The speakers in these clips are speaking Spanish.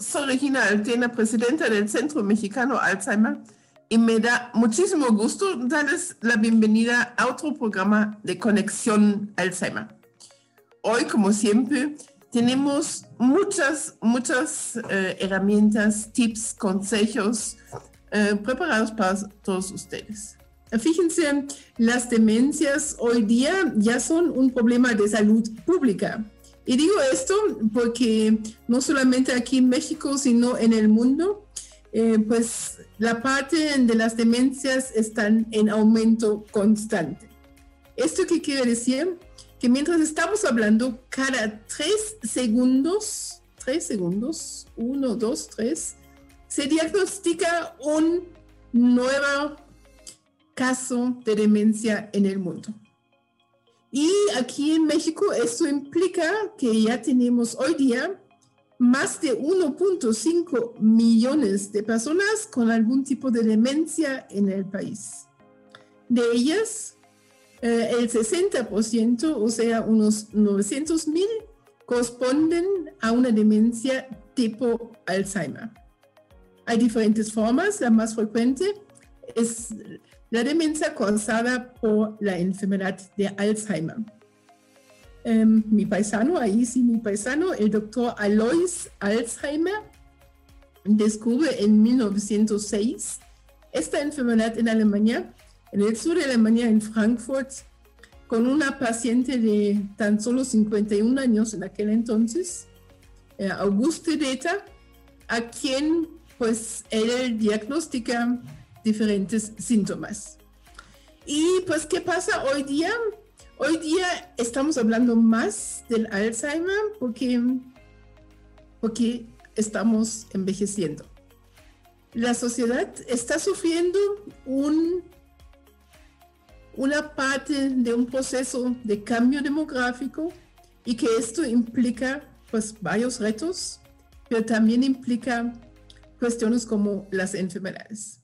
soy Regina Altena, presidenta del Centro Mexicano Alzheimer, y me da muchísimo gusto darles la bienvenida a otro programa de Conexión Alzheimer. Hoy, como siempre, tenemos muchas, muchas eh, herramientas, tips, consejos eh, preparados para todos ustedes. Fíjense, las demencias hoy día ya son un problema de salud pública y digo esto porque no solamente aquí en México, sino en el mundo, eh, pues la parte de las demencias están en aumento constante. ¿Esto qué quiere decir? Que mientras estamos hablando, cada tres segundos, tres segundos, uno, dos, tres, se diagnostica un nuevo caso de demencia en el mundo. Y aquí en México esto implica que ya tenemos hoy día más de 1.5 millones de personas con algún tipo de demencia en el país. De ellas, eh, el 60%, o sea, unos 900 mil, corresponden a una demencia tipo Alzheimer. Hay diferentes formas, la más frecuente es la demencia causada por la enfermedad de Alzheimer. Em, mi paisano, ahí sí, mi paisano, el doctor Alois Alzheimer, descubre en 1906 esta enfermedad en Alemania, en el sur de Alemania, en Frankfurt, con una paciente de tan solo 51 años en aquel entonces, eh, Auguste Deta, a quien pues él diagnostica diferentes síntomas. Y pues, ¿qué pasa hoy día? Hoy día estamos hablando más del Alzheimer porque, porque estamos envejeciendo. La sociedad está sufriendo un, una parte de un proceso de cambio demográfico y que esto implica pues varios retos, pero también implica cuestiones como las enfermedades.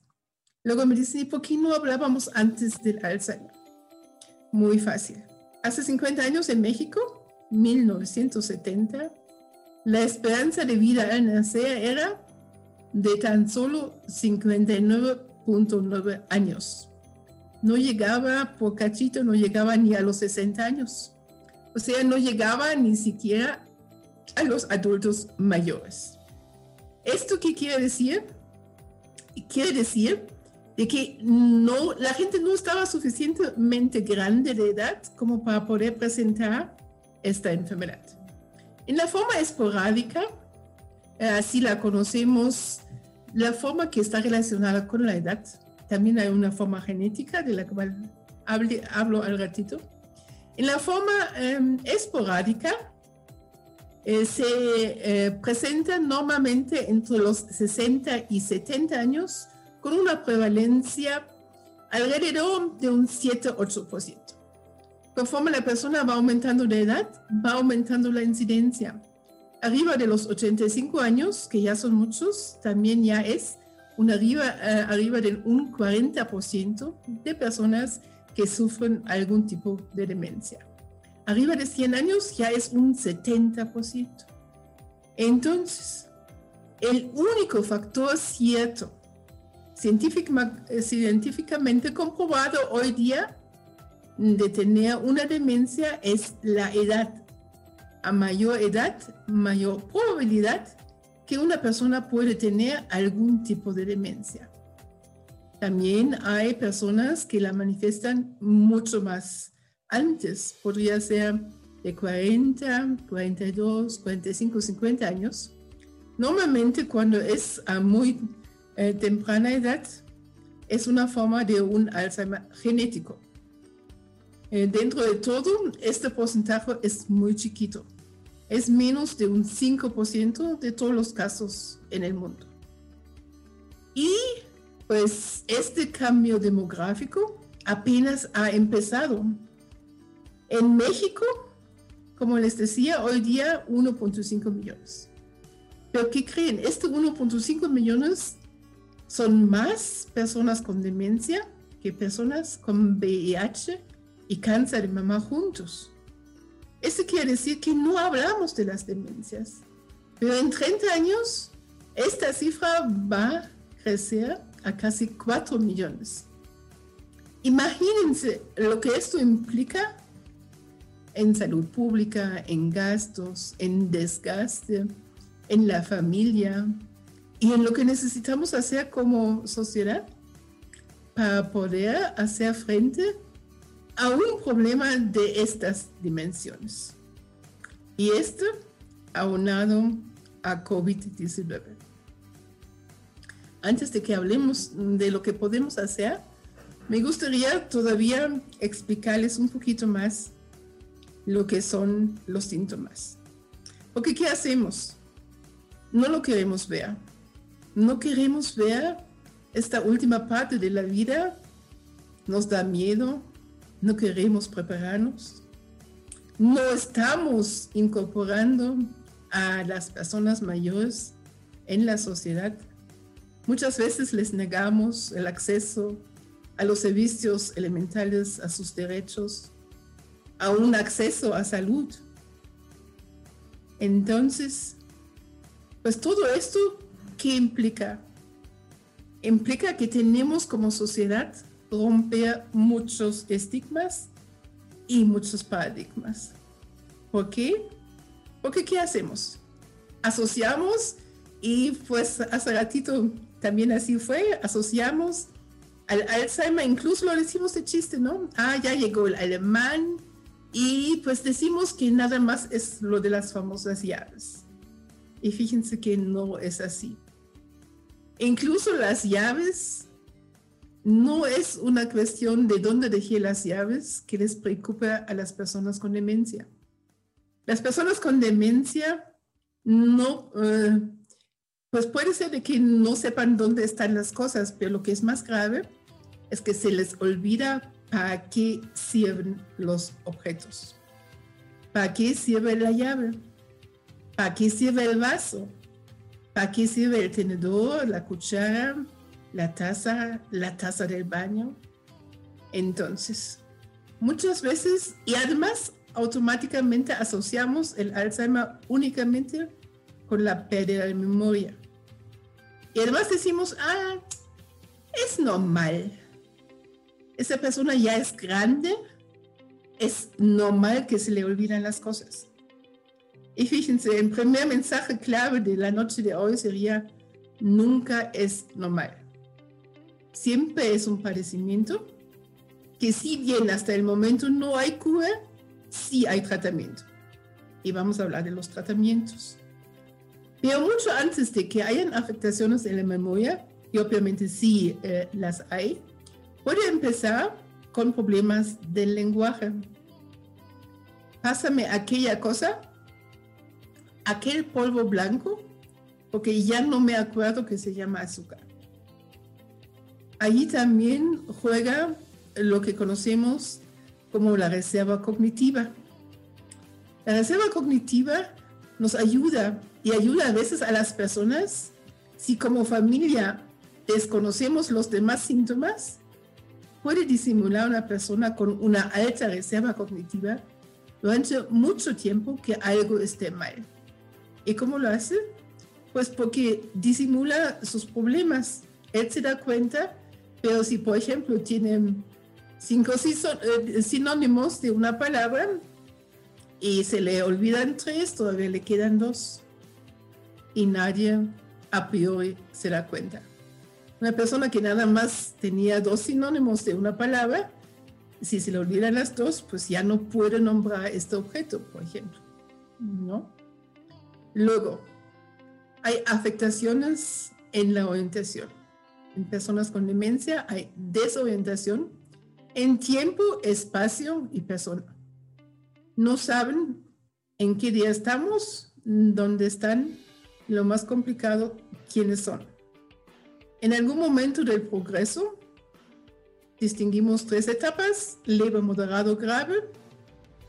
Luego me dice, ¿y por qué no hablábamos antes del Alzheimer? Muy fácil. Hace 50 años en México, 1970, la esperanza de vida al nacer era de tan solo 59.9 años. No llegaba por cachito, no llegaba ni a los 60 años. O sea, no llegaba ni siquiera a los adultos mayores. ¿Esto qué quiere decir? Quiere decir de que no, la gente no estaba suficientemente grande de edad como para poder presentar esta enfermedad. En la forma esporádica, eh, así la conocemos, la forma que está relacionada con la edad, también hay una forma genética de la cual hablo al ratito. En la forma em, esporádica, eh, se eh, presenta normalmente entre los 60 y 70 años con una prevalencia alrededor de un 7-8%. Conforme la persona va aumentando de edad, va aumentando la incidencia. Arriba de los 85 años, que ya son muchos, también ya es un arriba, uh, arriba del un 40% de personas que sufren algún tipo de demencia. Arriba de 100 años ya es un 70%. Entonces, el único factor cierto eh, científicamente comprobado hoy día de tener una demencia es la edad. A mayor edad, mayor probabilidad que una persona puede tener algún tipo de demencia. También hay personas que la manifiestan mucho más antes. Podría ser de 40, 42, 45, 50 años. Normalmente cuando es a muy eh, temprana edad es una forma de un Alzheimer genético. Eh, dentro de todo, este porcentaje es muy chiquito. es menos de un 5% de todos los casos en el mundo. Y pues este cambio demográfico apenas ha empezado. En México, como les decía, hoy día 1.5 millones. Pero ¿qué creen? Este 1.5 millones son más personas con demencia que personas con VIH y cáncer de mama juntos. Eso quiere decir que no hablamos de las demencias. Pero en 30 años, esta cifra va a crecer a casi 4 millones. Imagínense lo que esto implica en salud pública, en gastos, en desgaste, en la familia y en lo que necesitamos hacer como sociedad para poder hacer frente a un problema de estas dimensiones. Y esto aunado a COVID-19. Antes de que hablemos de lo que podemos hacer, me gustaría todavía explicarles un poquito más lo que son los síntomas. Porque ¿qué hacemos? No lo queremos ver. No queremos ver esta última parte de la vida. Nos da miedo, no queremos prepararnos, no estamos incorporando a las personas mayores en la sociedad. Muchas veces les negamos el acceso a los servicios elementales, a sus derechos, a un acceso a salud. Entonces, pues todo esto, ¿qué implica? Implica que tenemos como sociedad romper muchos estigmas y muchos paradigmas. ¿Por qué? Porque ¿qué hacemos? Asociamos y pues hace ratito también así fue, asociamos al Alzheimer, incluso lo decimos de chiste, ¿no? Ah, ya llegó el alemán y pues decimos que nada más es lo de las famosas llaves. Y fíjense que no es así. Incluso las llaves no es una cuestión de dónde dejé las llaves que les preocupa a las personas con demencia. Las personas con demencia no, eh, pues puede ser de que no sepan dónde están las cosas, pero lo que es más grave es que se les olvida para qué sirven los objetos, para qué sirve la llave, para qué sirve el vaso, qué sirve el tenedor, la cuchara, la taza, la taza del baño. Entonces, muchas veces, y además automáticamente asociamos el Alzheimer únicamente con la pérdida de memoria. Y además decimos, ah, es normal. Esa persona ya es grande, es normal que se le olvidan las cosas. Y fíjense, el primer mensaje clave de la noche de hoy sería, nunca es normal siempre es un padecimiento que si bien hasta el momento no hay cura, sí hay tratamiento. Y vamos a hablar de los tratamientos. Pero mucho antes de que hayan afectaciones en la memoria, y obviamente sí eh, las hay, puede empezar con problemas del lenguaje. Pásame aquella cosa, aquel polvo blanco, porque ya no me acuerdo que se llama azúcar. Allí también juega lo que conocemos como la reserva cognitiva. La reserva cognitiva nos ayuda y ayuda a veces a las personas si como familia desconocemos los demás síntomas, puede disimular una persona con una alta reserva cognitiva durante mucho tiempo que algo esté mal. ¿Y cómo lo hace? Pues porque disimula sus problemas. Él se da cuenta pero si, por ejemplo, tienen cinco eh, sinónimos de una palabra y se le olvidan tres, todavía le quedan dos. Y nadie a priori se da cuenta. Una persona que nada más tenía dos sinónimos de una palabra, si se le olvidan las dos, pues ya no puede nombrar este objeto, por ejemplo. ¿No? Luego, hay afectaciones en la orientación en personas con demencia hay desorientación en tiempo, espacio y persona. No saben en qué día estamos, dónde están, lo más complicado, quiénes son. En algún momento del progreso, distinguimos tres etapas, leve, moderado, grave.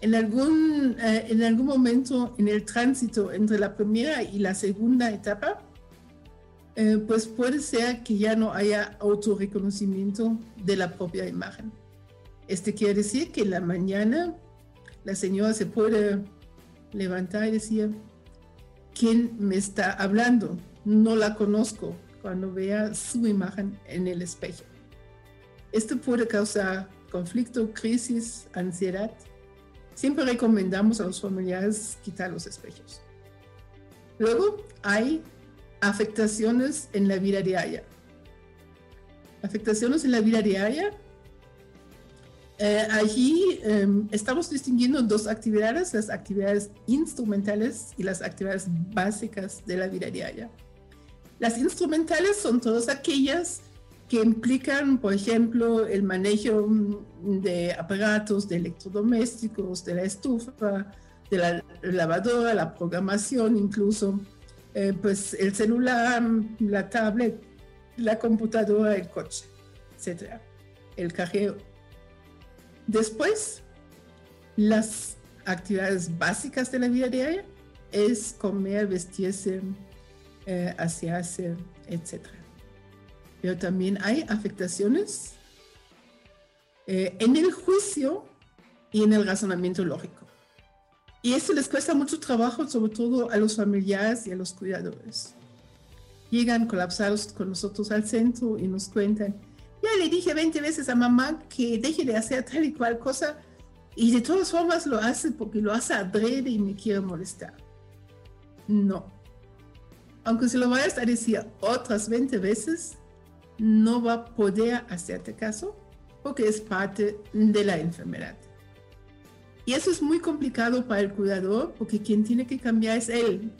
En algún, eh, en algún momento en el tránsito entre la primera y la segunda etapa, eh, pues puede ser que ya no haya autorreconocimiento de la propia imagen. Este quiere decir que en la mañana la señora se puede levantar y decir, ¿quién me está hablando? No la conozco cuando vea su imagen en el espejo. Esto puede causar conflicto, crisis, ansiedad. Siempre recomendamos a los familiares quitar los espejos. Luego hay afectaciones en la vida diaria. Afectaciones en la vida diaria. Eh, allí em, estamos distinguiendo dos actividades, las actividades instrumentales y las actividades básicas de la vida diaria. Las instrumentales son todas aquellas que implican, por ejemplo, el manejo de aparatos, de electrodomésticos, de la estufa, de la lavadora, la programación incluso, eh, pues el celular, la tablet, la computadora, el coche, etcétera, el cajero. Después, las actividades básicas de la vida diaria es comer, vestirse, eh, asearse, etcétera. Pero también hay afectaciones eh, en el juicio y en el razonamiento lógico. Y eso les cuesta mucho trabajo, sobre todo a los familiares y a los cuidadores. Llegan colapsados con nosotros al centro y nos cuentan, ya le dije 20 veces a mamá que deje de hacer tal y cual cosa y de todas formas lo hace porque lo hace adrede y me quiere molestar. No. Aunque se lo vayas a decir otras 20 veces, no va a poder hacerte caso porque es parte de la enfermedad. Y eso es muy complicado para el cuidador porque quien tiene que cambiar es él.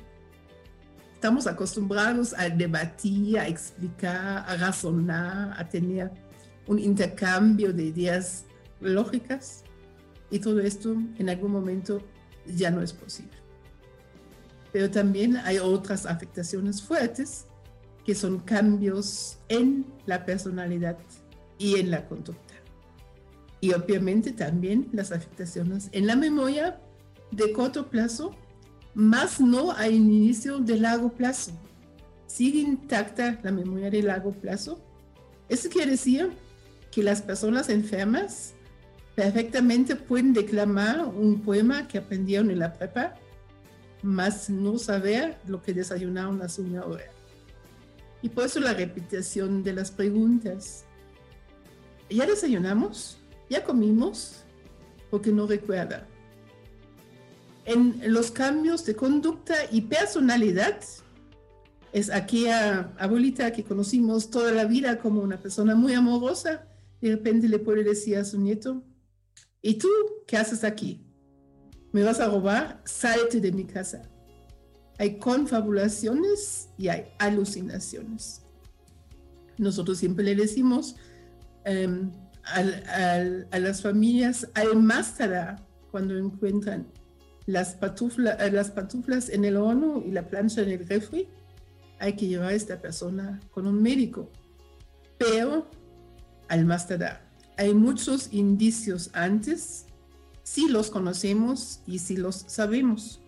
Estamos acostumbrados a debatir, a explicar, a razonar, a tener un intercambio de ideas lógicas y todo esto en algún momento ya no es posible. Pero también hay otras afectaciones fuertes que son cambios en la personalidad y en la conducta y obviamente también las afectaciones en la memoria de corto plazo, más no a inicio de largo plazo. Sigue intacta la memoria de largo plazo. Eso quiere decir que las personas enfermas perfectamente pueden declamar un poema que aprendieron en la prepa, más no saber lo que desayunaron hace una hora. Y por eso la repetición de las preguntas. ¿Ya desayunamos? ya comimos porque no recuerda. En los cambios de conducta y personalidad, es aquella abuelita que conocimos toda la vida como una persona muy amorosa, de repente le puede decir a su nieto, ¿y tú qué haces aquí? ¿Me vas a robar? Salte de mi casa. Hay confabulaciones y hay alucinaciones. Nosotros siempre le decimos, em, a las familias al más cuando encuentran las, eh, las pantuflas en el horno y la plancha en el refri, hay que llevar a esta persona con un médico. Pero al más hay muchos indicios antes, si los conocemos y si los sabemos.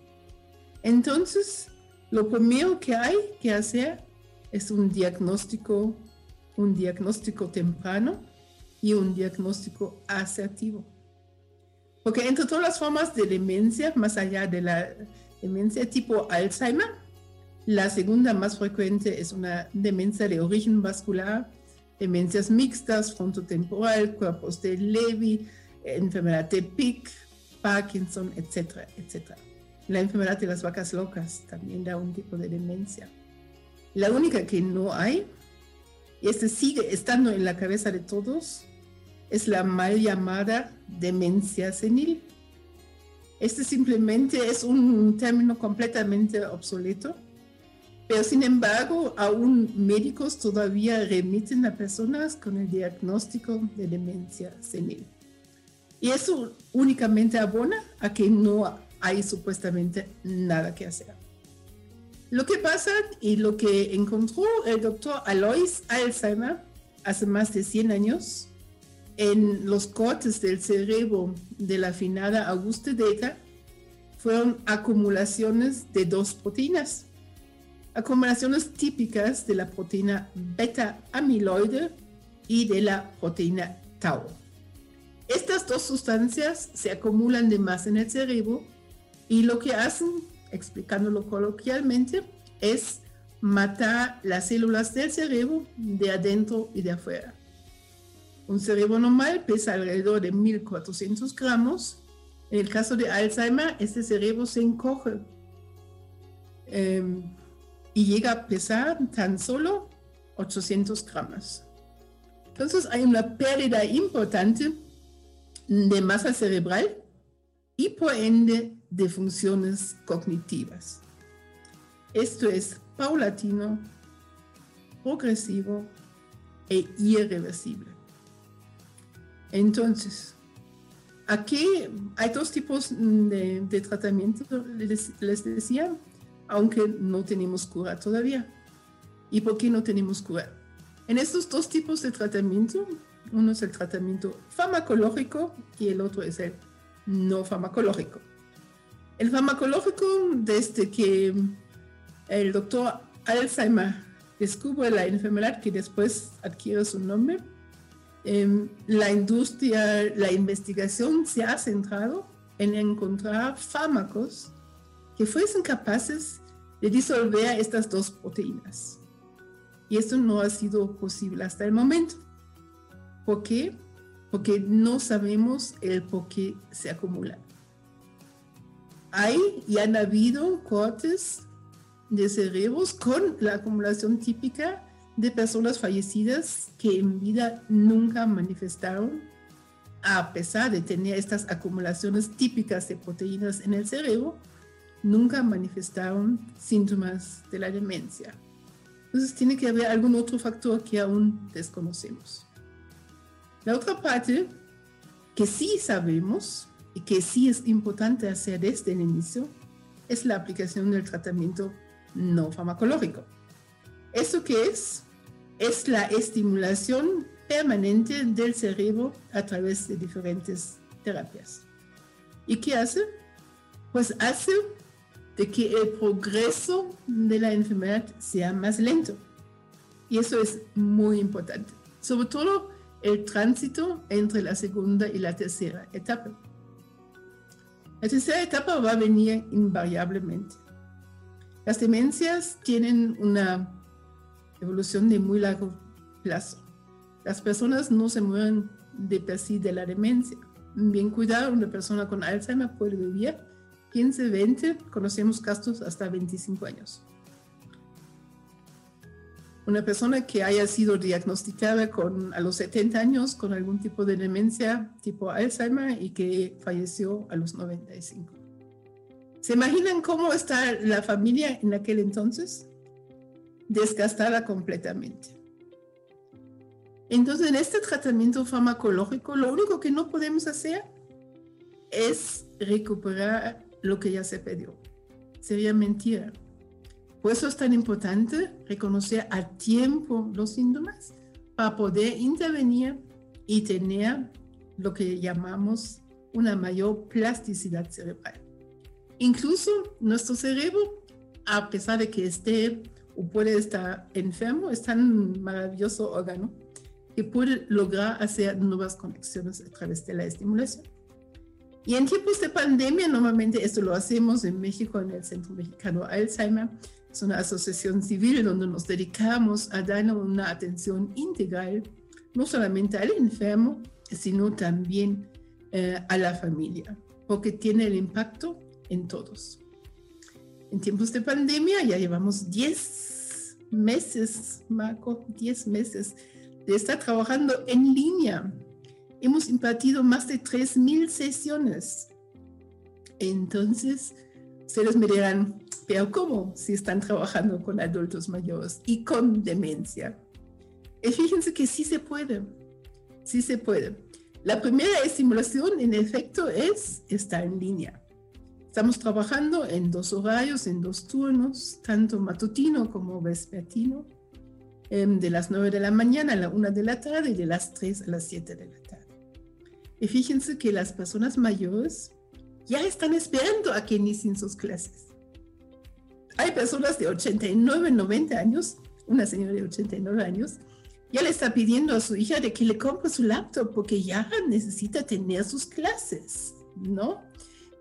Entonces, lo primero que hay que hacer es un diagnóstico, un diagnóstico temprano y un diagnóstico asertivo. Porque entre todas las formas de demencia, más allá de la demencia tipo Alzheimer, la segunda más frecuente es una demencia de origen vascular, demencias mixtas, frontotemporal, cuerpos de Levy, enfermedad de Pick, Parkinson, etcétera, etcétera. La enfermedad de las vacas locas también da un tipo de demencia. La única que no hay, y este sigue estando en la cabeza de todos, es la mal llamada demencia senil. Este simplemente es un término completamente obsoleto, pero sin embargo aún médicos todavía remiten a personas con el diagnóstico de demencia senil. Y eso únicamente abona a que no hay supuestamente nada que hacer. Lo que pasa y lo que encontró el doctor Alois Alzheimer hace más de 100 años en los cortes del cerebro de la afinada Auguste Decker fueron acumulaciones de dos proteínas, acumulaciones típicas de la proteína beta amiloide y de la proteína tau. Estas dos sustancias se acumulan de más en el cerebro y lo que hacen, explicándolo coloquialmente, es matar las células del cerebro de adentro y de afuera. Un cerebro normal pesa alrededor de 1400 gramos. En el caso de Alzheimer, este cerebro se encoge em, y llega a pesar tan solo 800 gramos. Entonces hay una pérdida importante de masa cerebral y por ende de funciones cognitivas. Esto es paulatino, progresivo e irreversible. Entonces, aquí hay dos tipos de, tratamiento, les, les, decía, aunque no tenemos cura todavía. ¿Y por qué no tenemos cura? En estos dos tipos de tratamiento, uno es el tratamiento farmacológico y el otro es el no farmacológico. El farmacológico, desde que el doctor Alzheimer descubre la enfermedad que después adquiere su nombre, em, la industria, la investigación se ha centrado en encontrar fármacos que fuesen capaces de disolver estas dos proteínas. Y esto no ha sido posible hasta el momento. ¿Por qué? Porque no sabemos el por qué se acumula. Hay y han habido cortes de cerebros con la acumulación típica de personas fallecidas que en vida nunca manifestaron, a pesar de tener estas acumulaciones típicas de proteínas en el cerebro, nunca manifestaron síntomas de la demencia. Entonces tiene que haber algún otro factor que aún desconocemos. La otra parte que sí sabemos y que sí es importante hacer desde el inicio es la aplicación del tratamiento no farmacológico. ¿Eso qué es? Es la estimulación permanente del cerebro a través de diferentes terapias. ¿Y qué hace? Pues hace de que el progreso de la enfermedad sea más lento. Y eso es muy importante. Sobre todo el tránsito entre la segunda y la tercera etapa. La tercera etapa va a venir invariablemente. Las demencias tienen una evolución de muy largo plazo. Las personas no se mueren de per sí de la demencia. Bien cuidado, una persona con Alzheimer puede vivir 15, 20, conocemos casos hasta 25 años. Una persona que haya sido diagnosticada con, a los 70 años con algún tipo de demencia tipo Alzheimer y que falleció a los 95. ¿Se imaginan cómo está la familia en aquel entonces? Desgastada completamente. Entonces, en este tratamiento farmacológico, lo único que no podemos hacer es recuperar lo que ya se perdió. Sería mentira. Por eso es tan importante reconocer a tiempo los síntomas para poder intervenir y tener lo que llamamos una mayor plasticidad cerebral. Incluso nuestro cerebro, a pesar de que esté o puede estar enfermo, es tan maravilloso órgano que puede lograr hacer nuevas conexiones a través de la estimulación. Y en tiempos de pandemia, normalmente esto lo hacemos en México, en el Centro Mexicano Alzheimer. Es una asociación civil donde nos dedicamos a dar una atención integral, no solamente al enfermo, sino también eh, a la familia, porque tiene el impacto en todos. En tiempos de pandemia ya llevamos 10 meses, Marco, 10 meses de estar trabajando en línea. Hemos impartido más de 3.000 sesiones. Entonces, ustedes me dirán, pero ¿cómo si están trabajando con adultos mayores y con demencia? Y fíjense que sí se puede, sí se puede. La primera estimulación, en efecto, es estar en línea Estamos trabajando en dos horarios, en dos turnos, tanto matutino como vespertino, em, de las 9 de la mañana a la 1 de la tarde y de las 3 a las 7 de la tarde. Y fíjense que las personas mayores ya están esperando a que inicien sus clases. Hay personas de 89, 90 años, una señora de 89 años, ya le está pidiendo a su hija de que le compre su laptop porque ya necesita tener sus clases, ¿no?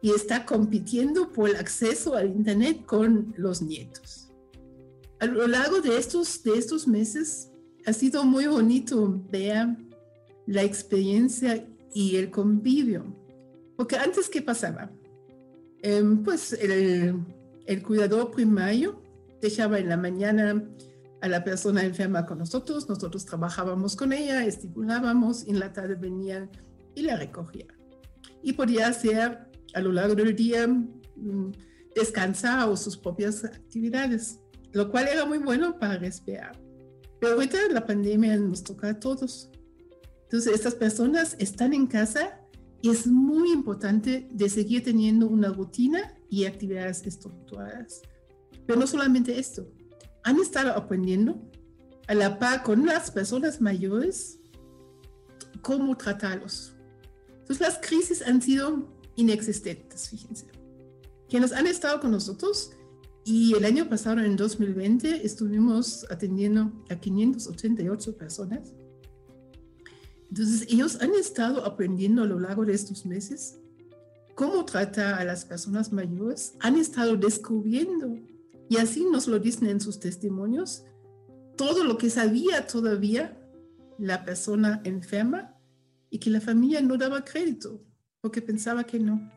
Y está compitiendo por el acceso al Internet con los nietos. A lo largo de estos, de estos meses ha sido muy bonito ver la experiencia y el convivio. Porque antes, ¿qué pasaba? Em, pues el, el cuidador primario dejaba en la mañana a la persona enferma con nosotros, nosotros trabajábamos con ella, estimulábamos y en la tarde venía y la recogía. Y podía hacer a lo largo del día mm, descansar o sus propias actividades, lo cual era muy bueno para respirar. Pero ahorita la pandemia nos toca a todos. Entonces estas personas están en casa es muy importante de seguir teniendo una rutina y actividades estructuradas. Pero no solamente esto, han estado aprendiendo a la par con las personas mayores cómo tratarlos. Entonces las crisis han sido inexistentes, fíjense. Quienes han estado con nosotros y el año pasado, en 2020, estuvimos atendiendo a 588 personas. Entonces ellos han estado aprendiendo a lo largo de estos meses cómo tratar a las personas mayores, han estado descubriendo y así nos lo dicen en sus testimonios, todo lo que sabía todavía la persona enferma y que la familia no daba crédito porque pensaba que no.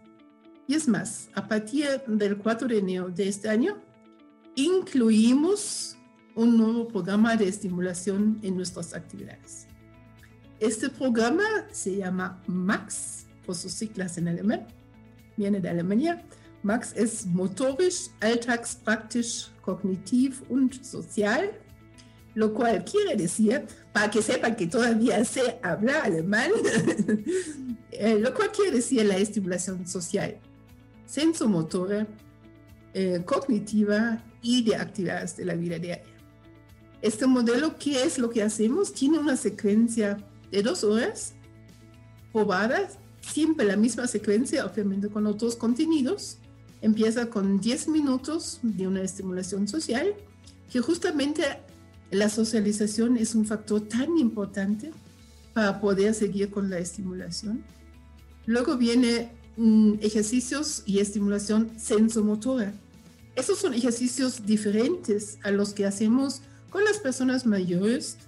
Y es más, a partir del 4 de enero de este año, incluimos un nuevo programa de estimulación en nuestras actividades. Este programa se llama MAX, por sus siglas en alemán, viene de Alemania, Max ist motorisch, alltagspraktisch, kognitiv und social, lo cual quiere decir, para que sepan que todavía sé hablar alemán, eh, lo cual quiere decir la estimulación social, sensomotora, eh, cognitiva y de actividades de la vida diaria. Este modelo, ¿qué es lo que hacemos? Tiene una secuencia de dos horas probadas, siempre la misma secuencia, obviamente con otros contenidos, empieza con 10 minutos de una estimulación social, que justamente la socialización es un factor tan importante para poder seguir con la estimulación. Luego viene mm, ejercicios y estimulación sensomotora. Esos son ejercicios diferentes a los que hacemos con las personas mayores,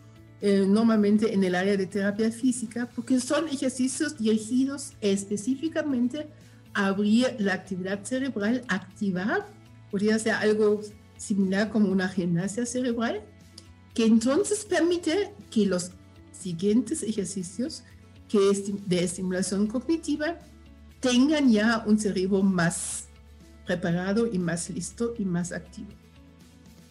eh, normalmente en el área de terapia física, porque son ejercicios dirigidos específicamente abrir la actividad cerebral, activar, podría ser algo similar como una gimnasia cerebral, que entonces permite que los siguientes ejercicios que de estimulación cognitiva tengan ya un cerebro más preparado y más listo y más activo.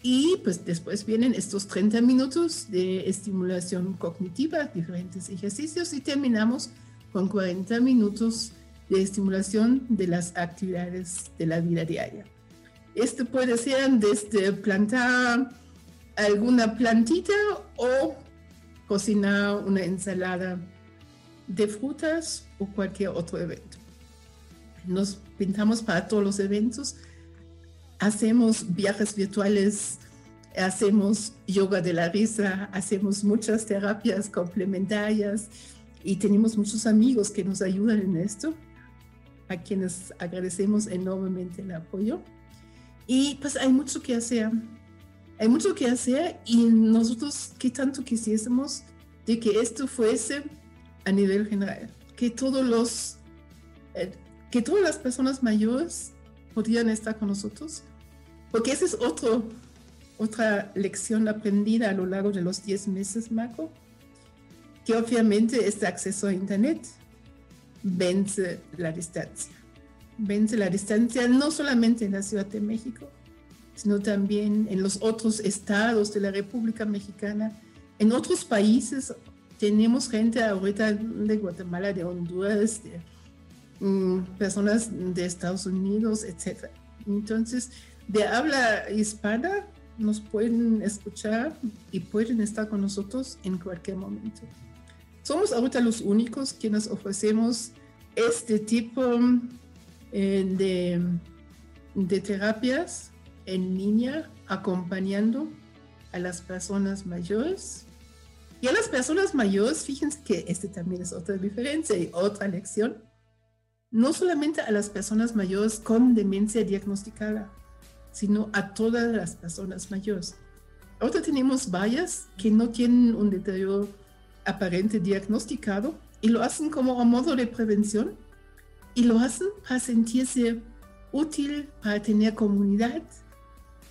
Y pues después vienen estos 30 minutos de estimulación cognitiva, diferentes ejercicios y terminamos con 40 minutos de estimulación de las actividades de la vida diaria. Esto puede ser desde plantar alguna plantita o cocinar una ensalada de frutas o cualquier otro evento. Nos pintamos para todos los eventos, hacemos viajes virtuales, hacemos yoga de la risa, hacemos muchas terapias complementarias y tenemos muchos amigos que nos ayudan en esto a quienes agradecemos enormemente el apoyo. Y pues hay mucho que hacer, hay mucho que hacer y nosotros qué tanto quisiésemos de que esto fuese a nivel general, que todos los, eh, que todas las personas mayores podrían estar con nosotros, porque esa es otro, otra lección aprendida a lo largo de los 10 meses, Marco, que obviamente este acceso a Internet vence la distancia. Vence la distancia no solamente en la Ciudad de México, sino también en los otros estados de la República Mexicana. En otros países tenemos gente ahorita de Guatemala, de Honduras, mm, personas de Estados Unidos, etc. Entonces, de habla hispana, nos pueden escuchar y pueden estar con nosotros en cualquier momento. Somos ahorita los únicos quienes ofrecemos este tipo eh, de, de terapias en línea acompañando a las personas mayores. Y a las personas mayores, fíjense que este también es otra diferencia y otra lección. No solamente a las personas mayores con demencia diagnosticada, sino a todas las personas mayores. Ahora tenemos varias que no tienen un deterioro aparente diagnosticado y lo hacen como a modo de prevención y lo hacen para sentirse útil, para tener comunidad.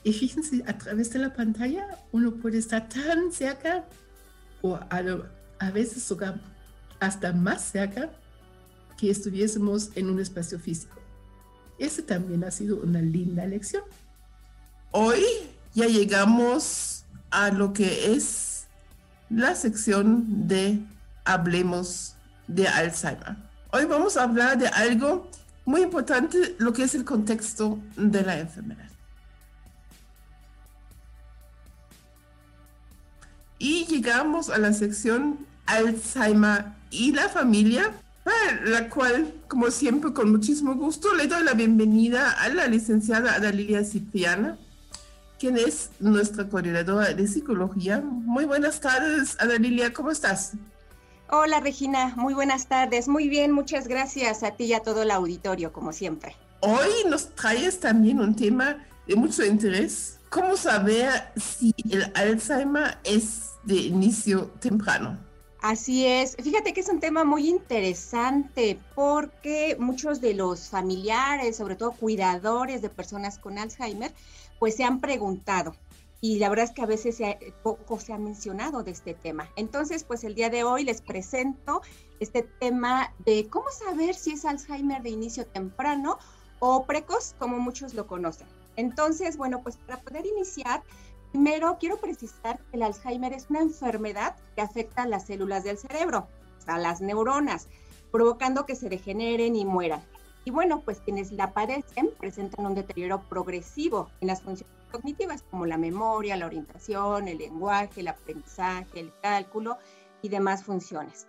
Y fíjense, a través de la pantalla uno puede estar tan cerca o a, a veces sogar hasta más cerca que estuviésemos en un espacio físico. Ese también ha sido una linda lección hoy ya llegamos a lo que es la sección de Hablemos de Alzheimer. Hoy vamos a hablar de algo muy importante, lo que es el contexto de la enfermedad. Y llegamos a la sección Alzheimer y la familia, para la cual, como siempre, con muchísimo gusto, le doy la bienvenida a la licenciada Adalilia Cipriana, quien es nuestra coordinadora de psicología. Muy buenas tardes, Ana Lilia, ¿cómo estás? Hola Regina, muy buenas tardes. Muy bien, muchas gracias a ti y a todo el auditorio, como siempre. Hoy nos traes también un tema de mucho interés. ¿Cómo saber si el Alzheimer es de inicio temprano? Así es. Fíjate que es un tema muy interesante porque muchos de los familiares, sobre todo cuidadores de personas con Alzheimer, pues se han preguntado y la verdad es que a veces poco se ha mencionado de este tema. Entonces, pues el día de hoy les presento este tema de cómo saber si es Alzheimer de inicio temprano o precoz, como muchos lo conocen. Entonces, bueno, pues para poder iniciar, primero quiero precisar que el Alzheimer es una enfermedad que afecta a las células del cerebro, a las neuronas, provocando que se degeneren y mueran. Y bueno, pues quienes la padecen presentan un deterioro progresivo en las funciones cognitivas como la memoria, la orientación, el lenguaje, el aprendizaje, el cálculo y demás funciones.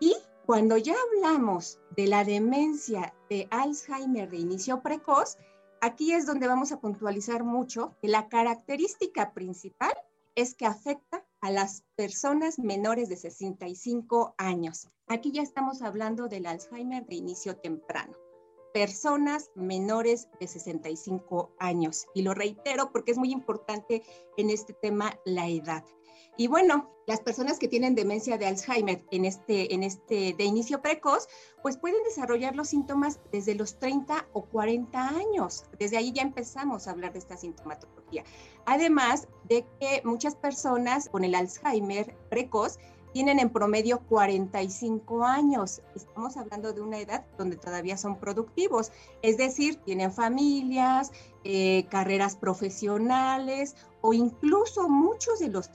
Y cuando ya hablamos de la demencia de Alzheimer de inicio precoz, aquí es donde vamos a puntualizar mucho que la característica principal es que afecta a las personas menores de 65 años. Aquí ya estamos hablando del Alzheimer de inicio temprano personas menores de 65 años. Y lo reitero porque es muy importante en este tema la edad. Y bueno, las personas que tienen demencia de Alzheimer en este, en este de inicio precoz, pues pueden desarrollar los síntomas desde los 30 o 40 años. Desde ahí ya empezamos a hablar de esta sintomatología. Además de que muchas personas con el Alzheimer precoz tienen en promedio 45 años. Estamos hablando de una edad donde todavía son productivos, es decir, tienen familias, eh, carreras profesionales o incluso muchos de los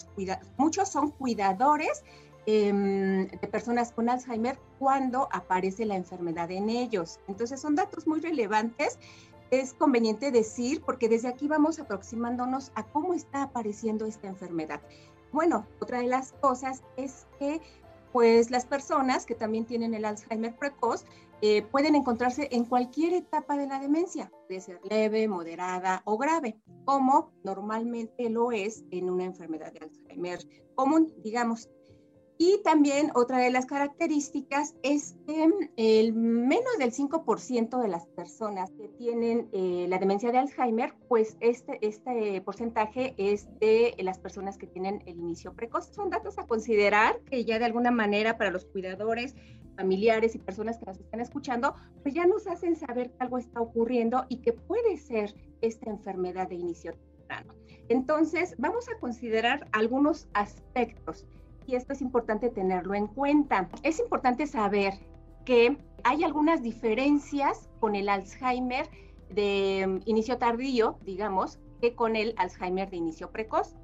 muchos son cuidadores em, de personas con Alzheimer cuando aparece la enfermedad en ellos. Entonces son datos muy relevantes. Es conveniente decir, porque desde aquí vamos aproximándonos a cómo está apareciendo esta enfermedad. Bueno, otra de las cosas es que pues las personas que también tienen el Alzheimer precoz eh, pueden encontrarse en cualquier etapa de la demencia, puede ser leve, moderada o grave, como normalmente lo es en una enfermedad de Alzheimer común, digamos. Y también otra de las características es que el menos del 5% de las personas que tienen eh, la demencia de Alzheimer, pues este, este porcentaje es de las personas que tienen el inicio precoz. Son datos a considerar que ya de alguna manera para los cuidadores, familiares y personas que nos están escuchando, pues ya nos hacen saber que algo está ocurriendo y que puede ser esta enfermedad de inicio temprano. Entonces, vamos a considerar algunos aspectos y esto es importante tenerlo en cuenta. Es importante saber que hay algunas diferencias con el Alzheimer de mm, inicio tardío, digamos, que con el Alzheimer de inicio precoz.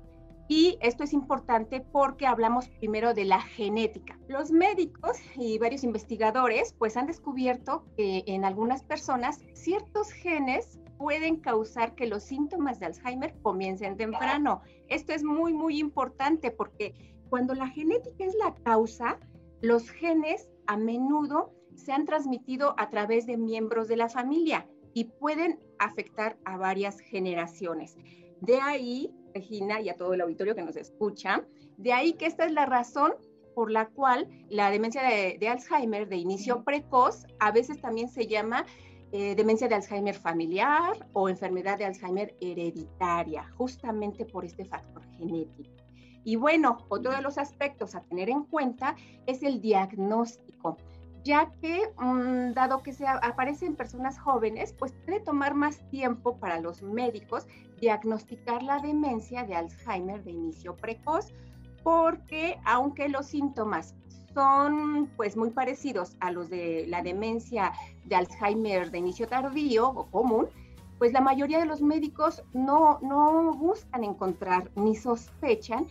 Y esto es importante porque hablamos primero de la genética. Los médicos y varios investigadores pues han descubierto que en algunas personas ciertos genes pueden causar que los síntomas de Alzheimer comiencen temprano. Esto es muy, muy importante porque cuando la genética es la causa, los genes a menudo se han transmitido a través de miembros de la familia y pueden afectar a varias generaciones. De ahí Regina y a todo el auditorio que nos escucha. De ahí que esta es la razón por la cual la demencia de, Alzheimer de inicio precoz a veces también se llama eh, demencia de Alzheimer familiar o enfermedad de Alzheimer hereditaria, justamente por este factor genético. Y bueno, otro de los aspectos a tener en cuenta es el diagnóstico ya que mm, dado que se aparece en personas jóvenes, pues puede tomar más tiempo para los médicos diagnosticar la demencia de Alzheimer de inicio precoz, porque aunque los síntomas son pues muy parecidos a los de la demencia de Alzheimer de inicio tardío o común, pues la mayoría de los médicos no, no buscan encontrar ni sospechan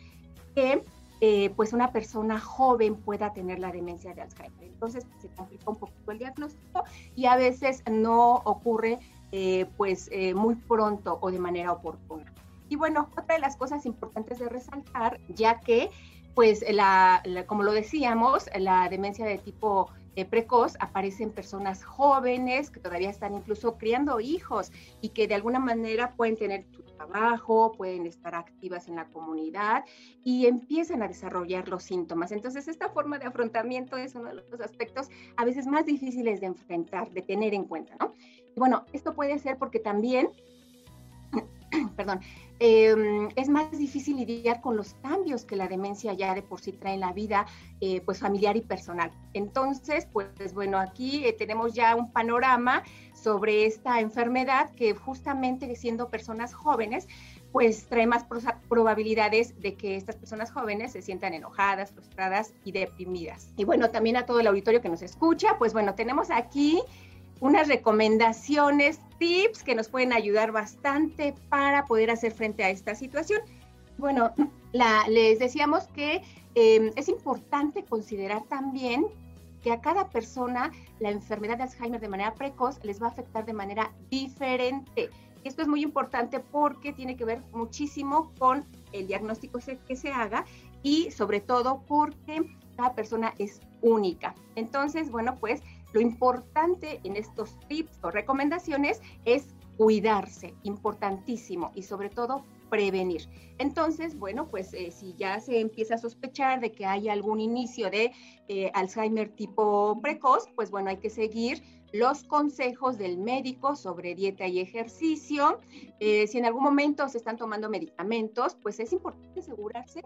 que eh, pues una persona joven pueda tener la demencia de Alzheimer. Entonces se complica un poquito el diagnóstico y a veces no ocurre eh, pues eh, muy pronto o de manera oportuna. Y bueno, otra de las cosas importantes de resaltar, ya que pues la, como lo decíamos, la demencia de tipo precoz aparece en personas jóvenes que todavía están incluso criando hijos y que de alguna manera pueden tener trabajo, pueden estar activas en la comunidad y empiezan a desarrollar los síntomas. Entonces, esta forma de afrontamiento es uno de los aspectos a veces más difíciles de enfrentar, de tener en cuenta, ¿no? Bueno, esto puede ser porque también, perdón, em, es más difícil lidiar con los cambios que la demencia ya de por sí trae en la vida eh, pues familiar y personal. Entonces, pues bueno, aquí eh, tenemos ya un panorama sobre esta enfermedad que justamente siendo personas jóvenes, pues trae más probabilidades de que estas personas jóvenes se sientan enojadas, frustradas y deprimidas. Y bueno, también a todo el auditorio que nos escucha, pues bueno, tenemos aquí unas recomendaciones, tips que nos pueden ayudar bastante para poder hacer frente a esta situación. Bueno, les decíamos que eh, es importante considerar también que a cada persona la enfermedad de Alzheimer de manera precoz les va a afectar de manera diferente. Esto es muy importante porque tiene que ver muchísimo con el diagnóstico que se haga y sobre todo porque cada persona es única. Entonces, bueno, pues lo importante en estos tips o recomendaciones es cuidarse, importantísimo, y sobre todo prevenir. Entonces, bueno, pues eh, si ya se empieza a sospechar de que hay algún inicio de eh, Alzheimer tipo precoz, pues bueno, hay que seguir los consejos del médico sobre dieta y ejercicio. Eh, si en algún momento se están tomando medicamentos, pues es importante asegurarse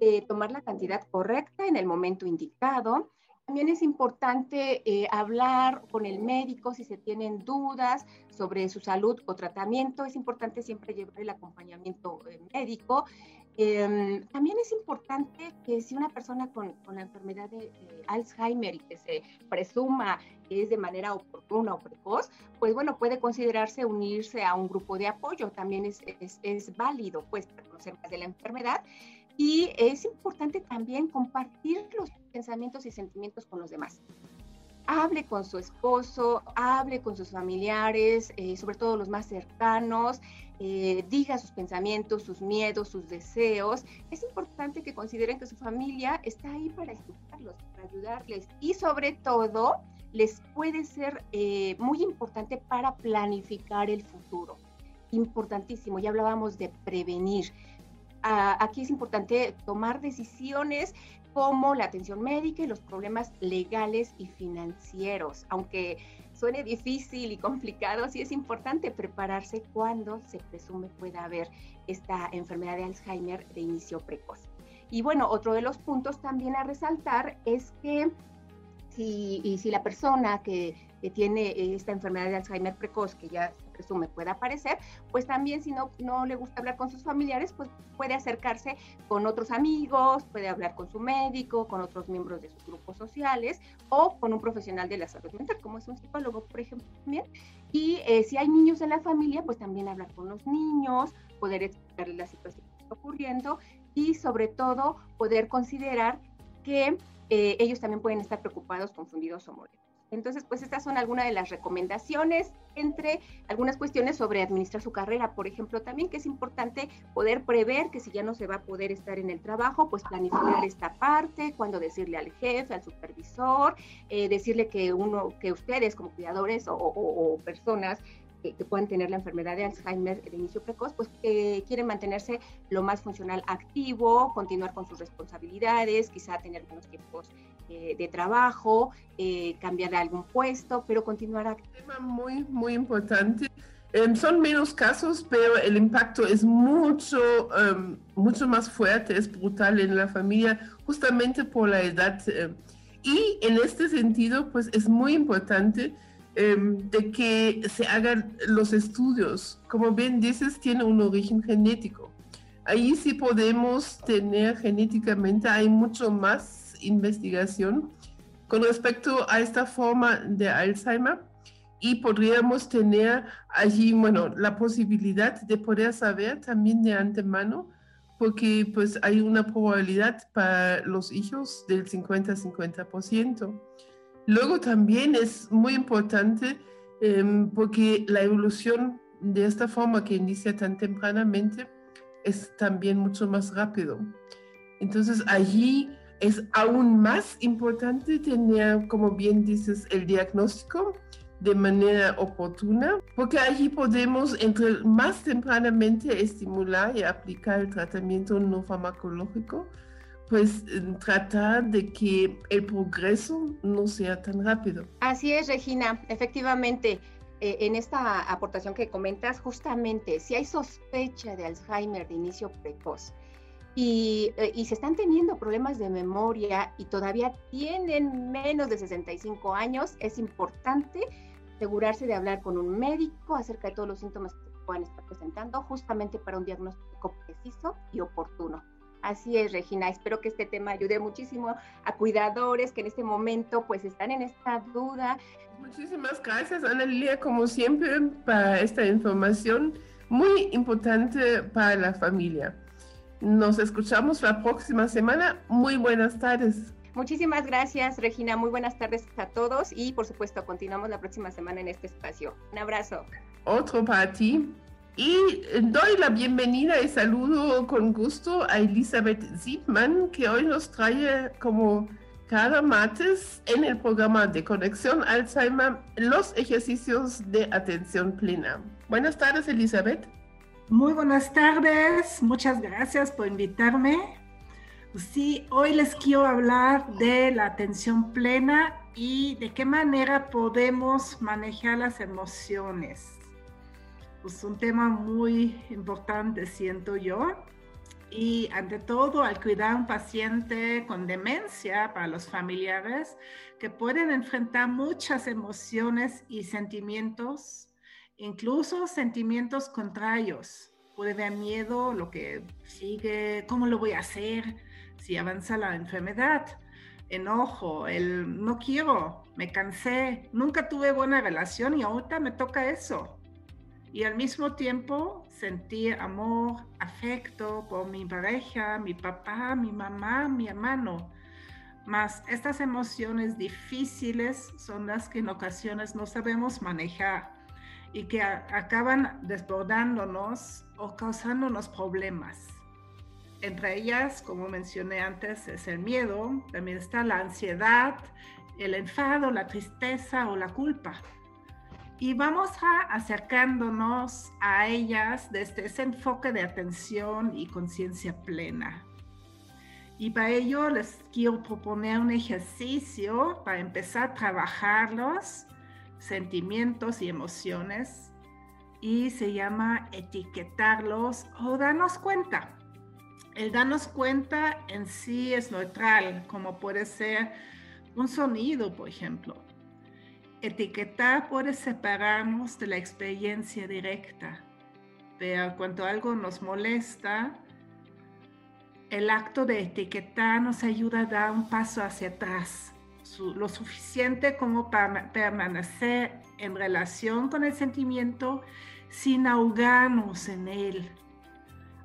de tomar la cantidad correcta en el momento indicado. También es importante eh, hablar con el médico si se tienen dudas sobre su salud o tratamiento. Es importante siempre llevar el acompañamiento eh, médico. Em, también es importante que si una persona con, con la enfermedad de, Alzheimer y que se presuma que es de manera oportuna o precoz, pues bueno, puede considerarse unirse a un grupo de apoyo. También es, es, es válido, pues, para conocer más de la enfermedad. Y es importante también compartir los pensamientos y sentimientos con los demás. Hable con su esposo, hable con sus familiares, eh, sobre todo los más cercanos, eh, diga sus pensamientos, sus miedos, sus deseos. Es importante que consideren que su familia está ahí para escucharlos, para ayudarles y sobre todo les puede ser eh, muy importante para planificar el futuro. Importantísimo, ya hablábamos de prevenir aquí es importante tomar decisiones como la atención médica y los problemas legales y financieros. Aunque suene difícil y complicado, sí es importante prepararse cuando se presume pueda haber esta enfermedad de Alzheimer de inicio precoz. Y bueno, otro de los puntos también a resaltar es que si, la persona que tiene esta enfermedad de Alzheimer precoz, que ya presume pueda aparecer, pues también si no, no le gusta hablar con sus familiares, pues puede acercarse con otros amigos, puede hablar con su médico, con otros miembros de sus grupos sociales o con un profesional de la salud mental, como es un psicólogo, por ejemplo, también. Y eh, si hay niños en la familia, pues también hablar con los niños, poder explicarles la situación está ocurriendo y sobre todo poder considerar que eh, ellos también pueden estar preocupados, confundidos o molestos. Entonces, pues estas son algunas de las recomendaciones, entre algunas cuestiones sobre administrar su carrera, por ejemplo, también que es importante poder prever que si ya no se va a poder estar en el trabajo, pues planificar esta parte, cuando decirle al jefe, al supervisor, eh, decirle que uno, que ustedes como cuidadores o personas que, puedan tener la enfermedad de Alzheimer de inicio precoz, pues eh, quieren mantenerse lo más funcional activo, continuar con sus responsabilidades, quizá tener menos tiempos eh, de trabajo, eh, cambiar algún puesto, pero continuar activo. Tema muy, muy importante. Em, son menos casos, pero el impacto es mucho, em, mucho más fuerte, es brutal en la familia, justamente por la edad. Em. y en este sentido, pues es muy importante de que se hagan los estudios. Como bien dices, tiene un origen genético. Ahí sí podemos tener genéticamente, hay mucho más investigación con respecto a esta forma de Alzheimer y podríamos tener allí, bueno, la posibilidad de poder saber también de antemano, porque pues hay una probabilidad para los hijos del 50-50%. Luego también es muy importante em, porque la evolución de esta forma que inicia tan tempranamente es también mucho más rápido. Entonces allí es aún más importante tener, como bien dices, el diagnóstico de manera oportuna, porque allí podemos entre más tempranamente estimular y aplicar el tratamiento no farmacológico pues tratar de que el progreso no sea tan rápido. Así es, Regina, efectivamente. Eh, en esta aportación que comentas, justamente, si hay sospecha de Alzheimer de inicio precoz y, eh, y, se están teniendo problemas de memoria y todavía tienen menos de 65 años, es importante asegurarse de hablar con un médico acerca de todos los síntomas que puedan estar presentando, justamente para un diagnóstico preciso y oportuno. Así es, Regina. Espero que este tema ayude muchísimo a cuidadores que en este momento pues están en esta duda. Muchísimas gracias, Ana Lilia, como siempre, para esta información muy importante para la familia. Nos escuchamos la próxima semana. Muy buenas tardes. Muchísimas gracias, Regina. Muy buenas tardes a todos y, por supuesto, continuamos la próxima semana en este espacio. Un abrazo. Otro para ti. Y doy la bienvenida y saludo con gusto a Elizabeth Siebmann, que hoy nos trae como cada martes en el programa de Conexión Alzheimer los ejercicios de atención plena. Buenas tardes, Elizabeth. Muy buenas tardes, muchas gracias por invitarme. Sí, hoy les quiero hablar de la atención plena y de qué manera podemos manejar las emociones pues un tema muy importante, siento yo. Y ante todo, al cuidar a un paciente con demencia para los familiares que pueden enfrentar muchas emociones y sentimientos, incluso sentimientos contrarios. Puede haber miedo, lo que sigue, cómo lo voy a hacer si avanza la enfermedad. Enojo, el no quiero, me cansé, nunca tuve buena relación y ahorita me toca eso y al mismo tiempo sentir amor, afecto por mi pareja, mi papá, mi mamá, mi hermano. Mas estas emociones difíciles son las que en ocasiones no sabemos manejar y que acaban desbordándonos o causándonos problemas. Entre ellas, como mencioné antes, es el miedo, también está la ansiedad, el enfado, la tristeza o la culpa y vamos a acercándonos a ellas desde ese enfoque de atención y conciencia plena. Y para ello les quiero proponer un ejercicio para empezar a trabajar los sentimientos y emociones y se llama etiquetarlos o darnos cuenta. El darnos cuenta en sí es neutral, como puede ser un sonido, por ejemplo Etiquetar puede separarnos de la experiencia directa, pero cuando algo nos molesta, el acto de etiquetar nos ayuda a dar un paso hacia atrás, lo suficiente como para permanecer en relación con el sentimiento sin ahogarnos en él.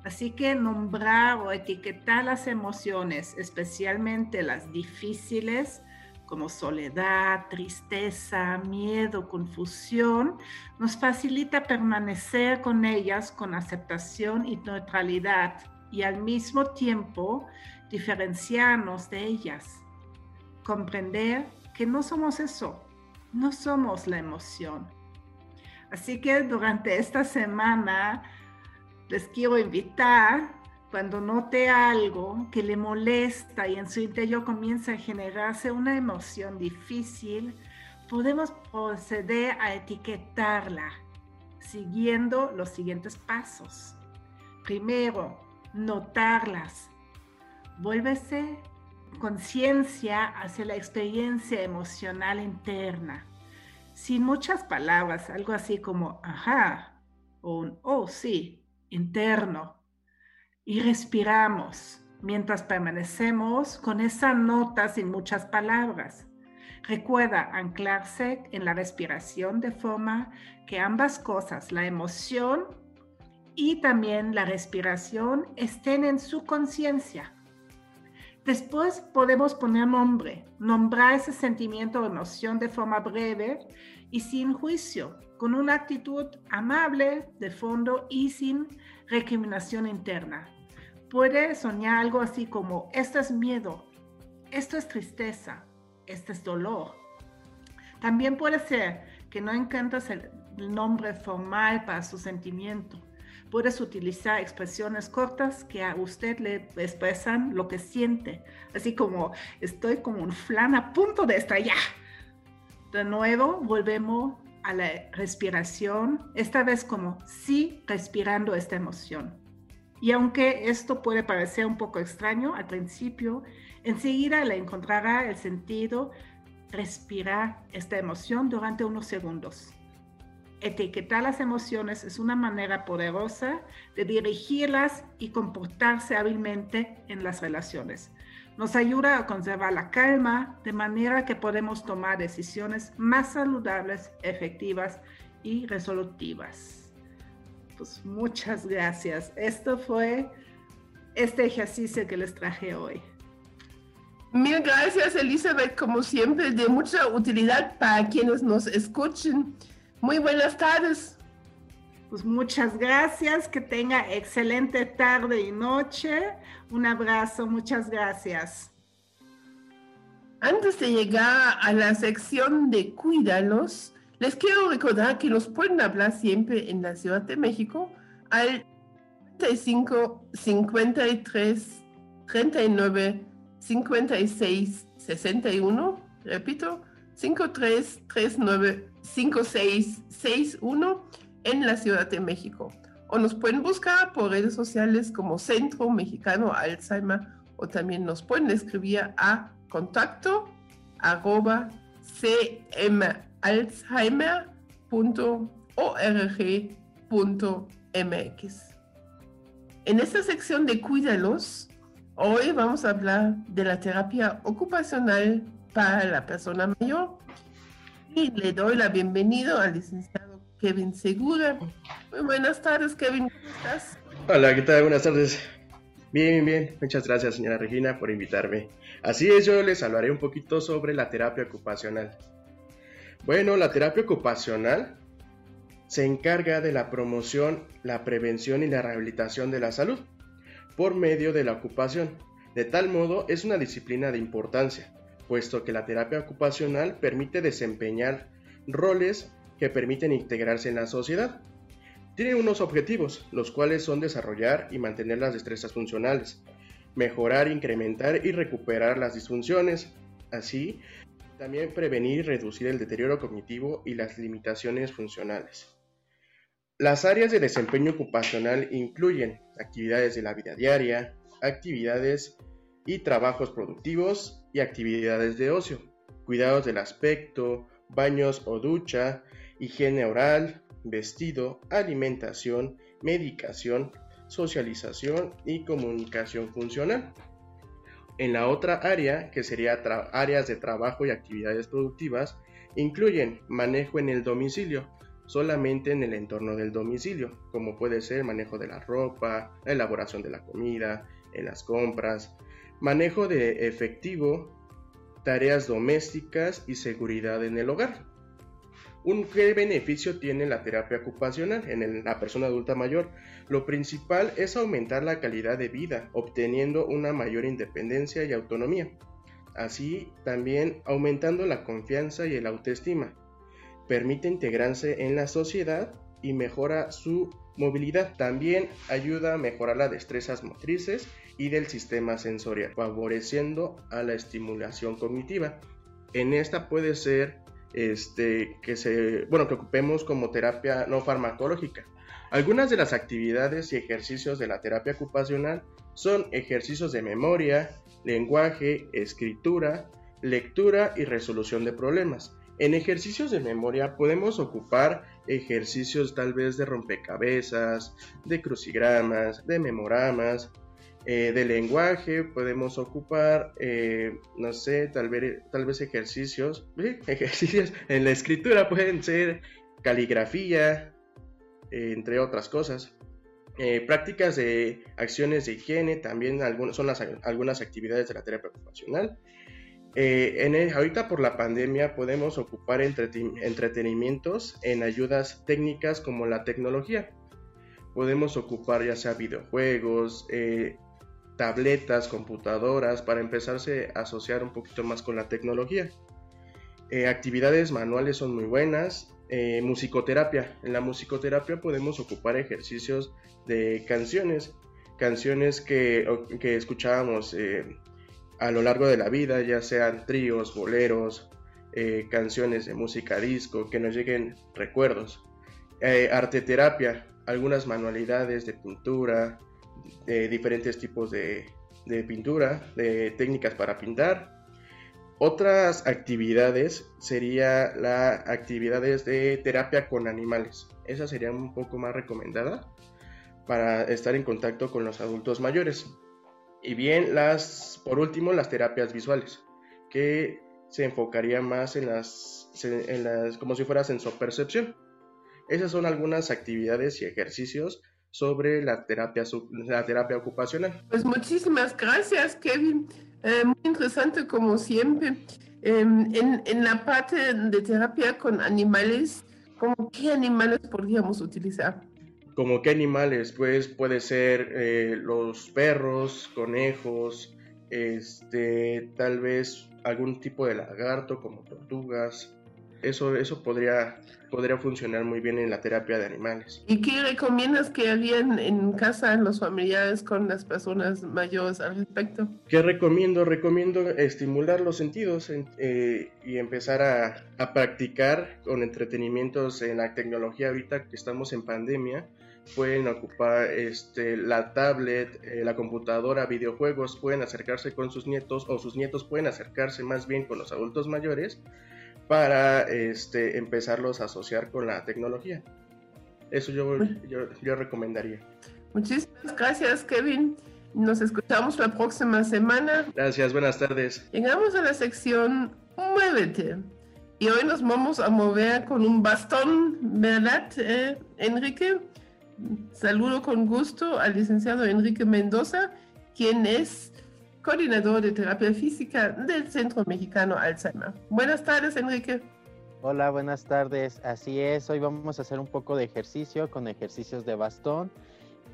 Así que nombrar o etiquetar las emociones, especialmente las difíciles, como soledad, tristeza, miedo, confusión, nos facilita permanecer con ellas con aceptación y neutralidad y al mismo tiempo diferenciarnos de ellas. Comprender que no somos eso, no somos la emoción. Así que durante esta semana les quiero invitar cuando note algo que le molesta y en su interior comienza a generarse una emoción difícil, podemos proceder a etiquetarla siguiendo los siguientes pasos. Primero, notarlas. Vuélvese conciencia hacia la experiencia emocional interna. Sin muchas palabras, algo así como ajá o un oh sí, interno y respiramos mientras permanecemos con esa nota sin muchas palabras. Recuerda anclarse en la respiración de forma que ambas cosas, la emoción y también la respiración, estén en su conciencia. Después podemos poner nombre, nombrar ese sentimiento o emoción de forma breve y sin juicio, con una actitud amable de fondo y sin recriminación interna. Puede soñar algo así como, esto es miedo, esto es tristeza, esto es dolor. También puede ser que no encantas el nombre formal para su sentimiento. Puedes utilizar expresiones cortas que a usted le expresan lo que siente, así como estoy como un flan a punto de estallar. De nuevo, volvemos a la respiración, esta vez como sí respirando esta emoción. Y aunque esto puede parecer un poco extraño al principio, enseguida le encontrará el sentido respirar esta emoción durante unos segundos. Etiquetar las emociones es una manera poderosa de dirigirlas y comportarse hábilmente en las relaciones. Nos ayuda a conservar la calma de manera que podemos tomar decisiones más saludables, efectivas y resolutivas. Pues muchas gracias. Esto fue este ejercicio que les traje hoy. Mil gracias, Elizabeth, como siempre, de mucha utilidad para quienes nos escuchen. Muy buenas tardes. Pues muchas gracias, que tenga excelente tarde y noche. Un abrazo, muchas gracias. Antes de llegar a la sección de Cuídalos, les quiero recordar que nos pueden hablar siempre en la Ciudad de México al 35 53 39 56 61. Repito, 53 39 56 61 en la Ciudad de México. O nos pueden buscar por redes sociales como Centro Mexicano Alzheimer o también nos pueden escribir a contacto cmalzheimer.org.mx. En esta sección de Cuídalos, hoy vamos a hablar de la terapia ocupacional para la persona mayor y le doy la bienvenida al licenciado Kevin Segura. Muy buenas tardes, Kevin, ¿cómo estás? Hola, ¿qué tal? Buenas tardes. Bien, bien, muchas gracias, señora Regina, por invitarme. Así es, yo les hablaré un poquito sobre la terapia ocupacional. Bueno, la terapia ocupacional se encarga de la promoción, la prevención y la rehabilitación de la salud por medio de la ocupación. De tal modo, es una disciplina de importancia, puesto que la terapia ocupacional permite desempeñar roles que permiten integrarse en la sociedad. Tiene unos objetivos, los cuales son desarrollar y mantener las destrezas funcionales, mejorar, incrementar y recuperar las disfunciones, así también prevenir y reducir el deterioro cognitivo y las limitaciones funcionales. Las áreas de desempeño ocupacional incluyen actividades de la vida diaria, actividades y trabajos productivos y actividades de ocio, cuidados del aspecto, baños o ducha, higiene oral, vestido, alimentación, medicación, socialización y comunicación funcional. En la otra área, que sería áreas de trabajo y actividades productivas, incluyen manejo en el domicilio, solamente en el entorno del domicilio, como puede ser manejo de la ropa, la elaboración de la comida, en las compras, manejo de efectivo, tareas domésticas y seguridad en el hogar. ¿Un qué beneficio tiene la terapia ocupacional en la persona adulta mayor? Lo principal es aumentar la calidad de vida, obteniendo una mayor independencia y autonomía. Así también aumentando la confianza y el autoestima. Permite integrarse en la sociedad y mejora su movilidad. También ayuda a mejorar las destrezas motrices y del sistema sensorial, favoreciendo a la estimulación cognitiva. En esta puede ser este, que se, bueno, que ocupemos como terapia no farmacológica. Algunas de las actividades y ejercicios de la terapia ocupacional son ejercicios de memoria, lenguaje, escritura, lectura y resolución de problemas. En ejercicios de memoria podemos ocupar ejercicios tal vez de rompecabezas, de crucigramas, de memoramas, eh, de lenguaje, podemos ocupar, eh, no sé, tal vez, tal vez ejercicios, ejercicios en la escritura pueden ser caligrafía, entre otras cosas. Eh, prácticas de acciones de higiene también son las, algunas actividades de la terapia ocupacional. En ahorita por la pandemia podemos ocupar entretenimientos en ayudas técnicas como la tecnología. Podemos ocupar ya sea videojuegos, tabletas, computadoras, para empezarse a asociar un poquito más con la tecnología. Eh, actividades manuales son muy buenas. Eh, musicoterapia. En la musicoterapia podemos ocupar ejercicios de canciones, canciones que, escuchábamos eh, a lo largo de la vida, ya sean tríos, boleros, canciones de música disco, que nos lleguen recuerdos. arteterapia, algunas manualidades de pintura, de diferentes tipos de, pintura, de técnicas para pintar. Otras actividades sería las actividades de terapia con animales. Esa sería un poco más recomendada para estar en contacto con los adultos mayores. Y bien, las, por último, las terapias visuales, que se enfocaría más en las, en las como si fuera sensopercepción. Esas son algunas actividades y ejercicios sobre la terapia, la terapia ocupacional. Pues muchísimas gracias, Kevin. Eh, muy interesante como siempre. Em, en, en, la parte de terapia con animales, ¿cómo qué animales podríamos utilizar? Como qué animales, pues puede ser eh, los perros, conejos, este, tal vez algún tipo de lagarto como tortugas, eso, eso podría, podría funcionar muy bien en la terapia de animales. ¿Y qué recomiendas que harían en casa los familiares con las personas mayores al respecto? ¿Qué recomiendo? Recomiendo estimular los sentidos eh, y empezar a, a, practicar con entretenimientos en la tecnología ahorita que estamos en pandemia. Pueden ocupar este, la tablet, eh, la computadora, videojuegos, pueden acercarse con sus nietos o sus nietos pueden acercarse más bien con los adultos mayores para este, empezarlos a asociar con la tecnología. Eso yo, yo, recomendaría. Muchísimas gracias, Kevin. Nos escuchamos la próxima semana. Gracias, buenas tardes. Llegamos a la sección Muévete. Y hoy nos vamos a mover con un bastón, ¿verdad, eh, Enrique? Saludo con gusto al licenciado Enrique Mendoza, quien es coordinador de terapia física del Centro Mexicano Alzheimer. Buenas tardes, Enrique. Hola, buenas tardes. Así es, hoy vamos a hacer un poco de ejercicio con ejercicios de bastón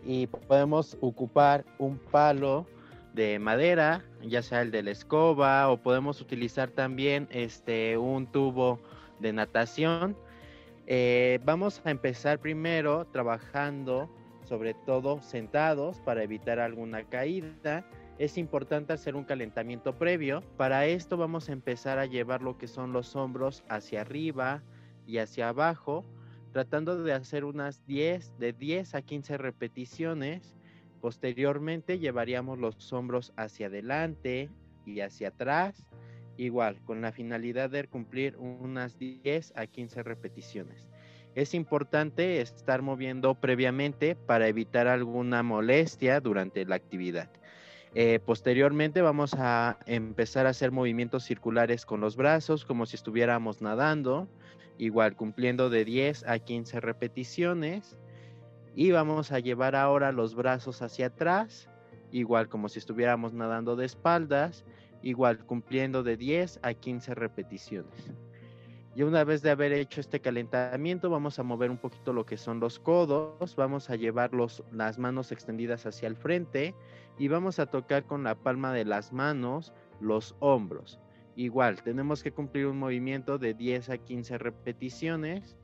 y podemos ocupar un palo de madera, ya sea el de la escoba o podemos utilizar también este un tubo de natación. Eh, vamos a empezar primero trabajando sobre todo sentados para evitar alguna caída es importante hacer un calentamiento previo. Para esto vamos a empezar a llevar lo que son los hombros hacia arriba y hacia abajo, tratando de hacer unas 10, de 10 a 15 repeticiones. Posteriormente llevaríamos los hombros hacia adelante y hacia atrás, igual, con la finalidad de cumplir unas 10 a 15 repeticiones. Es importante estar moviendo previamente para evitar alguna molestia durante la actividad. Eh, posteriormente vamos a empezar a hacer movimientos circulares con los brazos como si estuviéramos nadando. igual cumpliendo de 10 a 15 repeticiones. Y vamos a llevar ahora los brazos hacia atrás, igual como si estuviéramos nadando de espaldas, igual cumpliendo de 10 a 15 repeticiones. Y una vez de haber hecho este calentamiento, vamos a mover un poquito lo que son los codos, vamos a llevar las manos extendidas hacia el frente y vamos a tocar con la palma de las manos los hombros. Igual, tenemos que cumplir un movimiento de 10 a 15 repeticiones.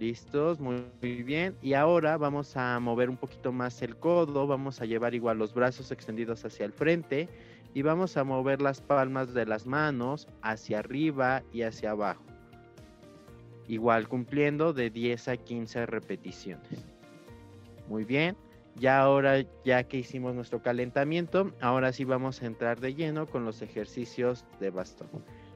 Listos, muy, muy, bien. Y ahora vamos a mover un poquito más el codo, vamos a llevar igual los brazos extendidos hacia el frente y vamos a mover las palmas de las manos hacia arriba y hacia abajo. Igual cumpliendo de 10 a 15 repeticiones. Muy bien, ya ahora ya que hicimos nuestro calentamiento, ahora sí vamos a entrar de lleno con los ejercicios de bastón.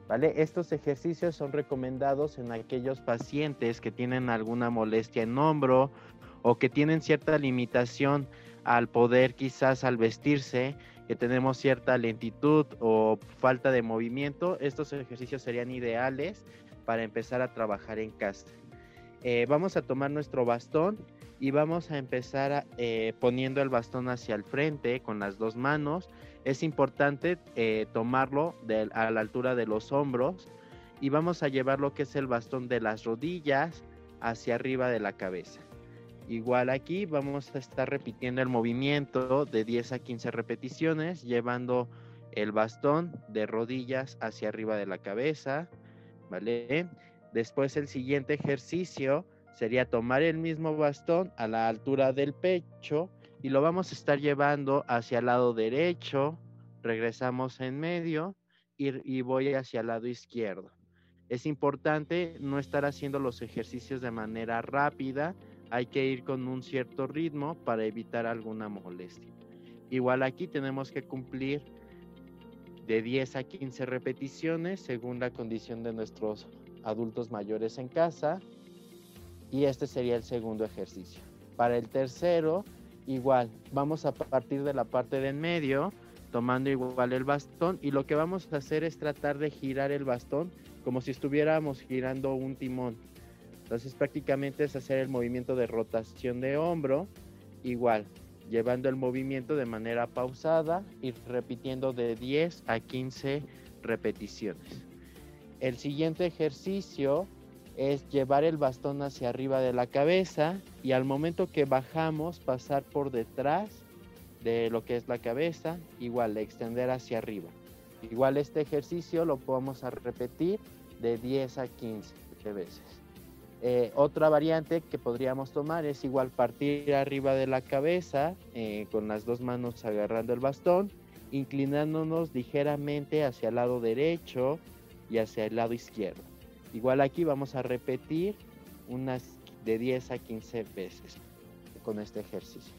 ¿Vale? Estos ejercicios son recomendados en aquellos pacientes que tienen alguna molestia en hombro o que tienen cierta limitación al poder quizás al vestirse que tenemos cierta lentitud o falta de movimiento, estos ejercicios serían ideales para empezar a trabajar en casa. Eh, vamos a tomar nuestro bastón y vamos a empezar eh, poniendo el bastón hacia el frente con las dos manos. Es importante eh, tomarlo a la altura de los hombros y vamos a llevar lo que es el bastón de las rodillas hacia arriba de la cabeza. Igual aquí vamos a estar repitiendo el movimiento de 10 a 15 repeticiones, llevando el bastón de rodillas hacia arriba de la cabeza, ¿vale? Después el siguiente ejercicio sería tomar el mismo bastón a la altura del pecho y lo vamos a estar llevando hacia el lado derecho, regresamos en medio y, y voy hacia el lado izquierdo. Es importante no estar haciendo los ejercicios de manera rápida, hay que ir con un cierto ritmo para evitar alguna molestia. Igual aquí tenemos que cumplir de 10 a 15 repeticiones según la condición de nuestros adultos mayores en casa. Y este sería el segundo ejercicio. Para el tercero, igual, vamos a partir de la parte de en medio, tomando igual el bastón y lo que vamos a hacer es tratar de girar el bastón como si estuviéramos girando un timón. Entonces prácticamente es hacer el movimiento de rotación de hombro, igual, llevando el movimiento de manera pausada y repitiendo de 10 a 15 repeticiones. El siguiente ejercicio es llevar el bastón hacia arriba de la cabeza y al momento que bajamos pasar por detrás de lo que es la cabeza, igual extender hacia arriba. Igual este ejercicio lo podemos repetir de 10 a 15 veces. Eh, otra variante que podríamos tomar es igual partir arriba de la cabeza eh, con las dos manos agarrando el bastón, inclinándonos ligeramente hacia el lado derecho y hacia el lado izquierdo. Igual aquí vamos a repetir unas de 10 a 15 veces con este ejercicio.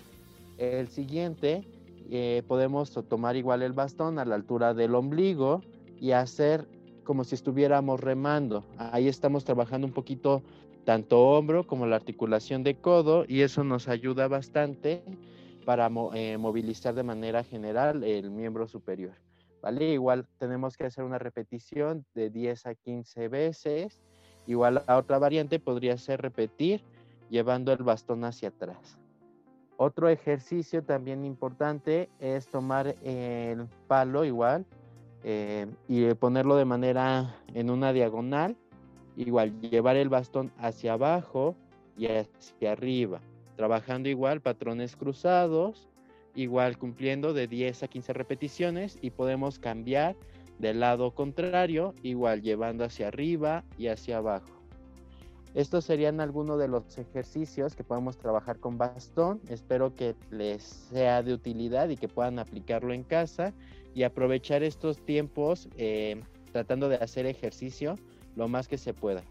El siguiente eh, podemos tomar igual el bastón a la altura del ombligo y hacer como si estuviéramos remando. Ahí estamos trabajando un poquito tanto hombro como la articulación de codo y eso nos ayuda bastante para eh, movilizar de manera general el miembro superior. ¿Vale? Igual tenemos que hacer una repetición de 10 a 15 veces. Igual la otra variante podría ser repetir llevando el bastón hacia atrás. Otro ejercicio también importante es tomar el palo igual eh, y ponerlo de manera en una diagonal igual llevar el bastón hacia abajo y hacia arriba, trabajando igual patrones cruzados, igual cumpliendo de 10 a 15 repeticiones y podemos cambiar del lado contrario, igual llevando hacia arriba y hacia abajo. Estos serían algunos de los ejercicios que podemos trabajar con bastón. Espero que les sea de utilidad y que puedan aplicarlo en casa y aprovechar estos tiempos eh, tratando de hacer ejercicio lo más que se pueda.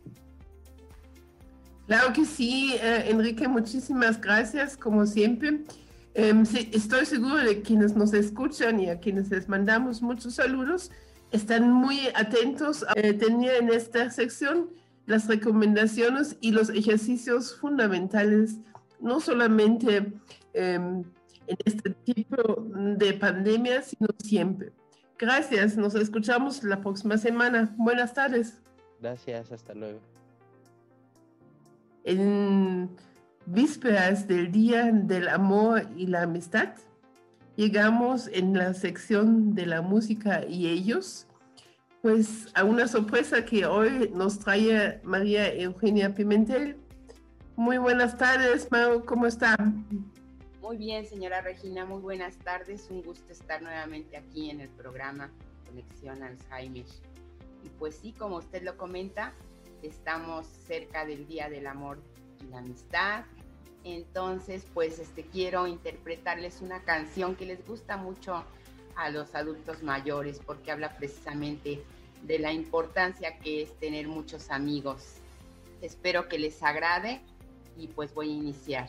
Claro que sí, eh, Enrique, muchísimas gracias, como siempre. Em, estoy seguro de quienes nos escuchan y a quienes les mandamos muchos saludos, están muy atentos a tener en esta sección las recomendaciones y los ejercicios fundamentales, no solamente em, en este tipo de pandemia, sino siempre. Gracias, nos escuchamos la próxima semana. Buenas tardes. Gracias, hasta luego. en vísperas del Día del Amor y la Amistad. Llegamos en la sección de la música y ellos, pues a una sorpresa que hoy nos trae María Eugenia Pimentel. Muy buenas tardes, Mau, ¿cómo está? Muy bien, señora Regina, muy buenas tardes. Un gusto estar nuevamente aquí en el programa Conexión Alzheimer. Y pues sí, como usted lo comenta, estamos cerca del Día del Amor y la Amistad. Entonces, pues este quiero interpretarles una canción que les gusta mucho a los adultos mayores porque habla precisamente de la importancia que es tener muchos amigos. Espero que les agrade y pues voy a iniciar.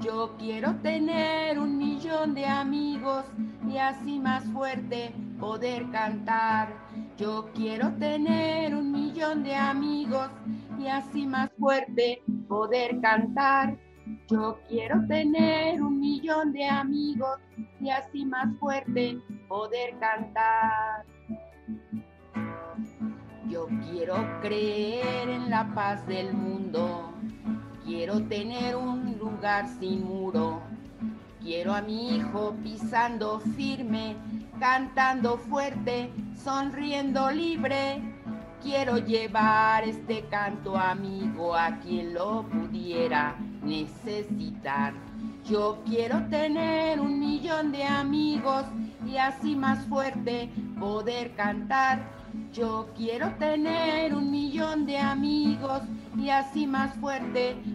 Yo quiero tener un millón de amigos y así más fuerte poder cantar. Yo quiero tener un millón de amigos y así más fuerte poder cantar. Yo quiero tener un millón de amigos y así más fuerte poder cantar. Yo quiero creer en la paz del mundo. Quiero tener un sin muro. Quiero a mi hijo pisando firme, cantando fuerte, sonriendo libre. Quiero llevar este canto amigo a quien lo pudiera necesitar. Yo quiero tener un millón de amigos y así más fuerte poder cantar. Yo quiero tener un millón de amigos y así más fuerte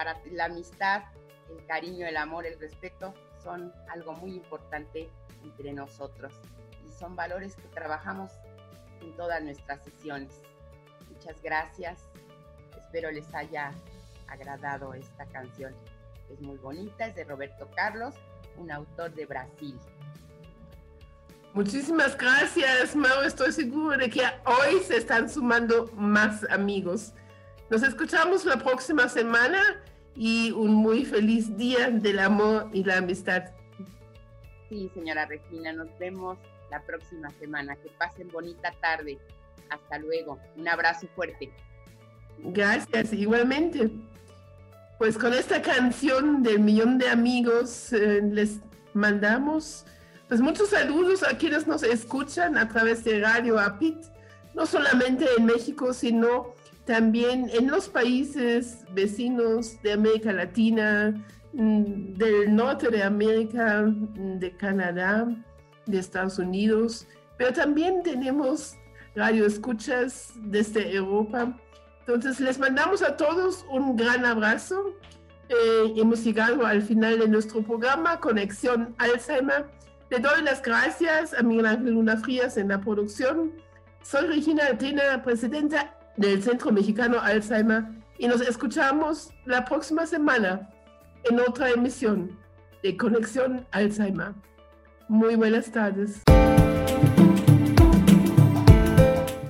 para la amistad, el cariño, el amor, el respeto son algo muy importante entre nosotros y son valores que trabajamos en todas nuestras sesiones. Muchas gracias. Espero les haya agradado esta canción. Es muy bonita, es de Roberto Carlos, un autor de Brasil. Muchísimas gracias, Mau. Estoy seguro de que hoy se están sumando más amigos. Nos escuchamos la próxima semana y un muy feliz día del amor y la amistad. Sí, señora Regina, nos vemos la próxima semana. Que pasen bonita tarde. Hasta luego. Un abrazo fuerte. Gracias, igualmente. Pues con esta canción del millón de amigos eh, les mandamos pues muchos saludos a quienes nos escuchan a través de Radio APIT, no solamente en México, sino también en los países vecinos de América Latina, mm, del norte de América, mm, de Canadá, de Estados Unidos, pero también tenemos radio escuchas desde Europa. Entonces les mandamos a todos un gran abrazo. Eh, hemos llegado al final de nuestro programa Conexión Alzheimer. Le doy las gracias a Miguel Ángel Luna Frías en la producción. Soy Regina Atena, presidenta del Centro Mexicano Alzheimer y nos escuchamos la próxima semana en otra emisión de Conexión Alzheimer. Muy buenas tardes.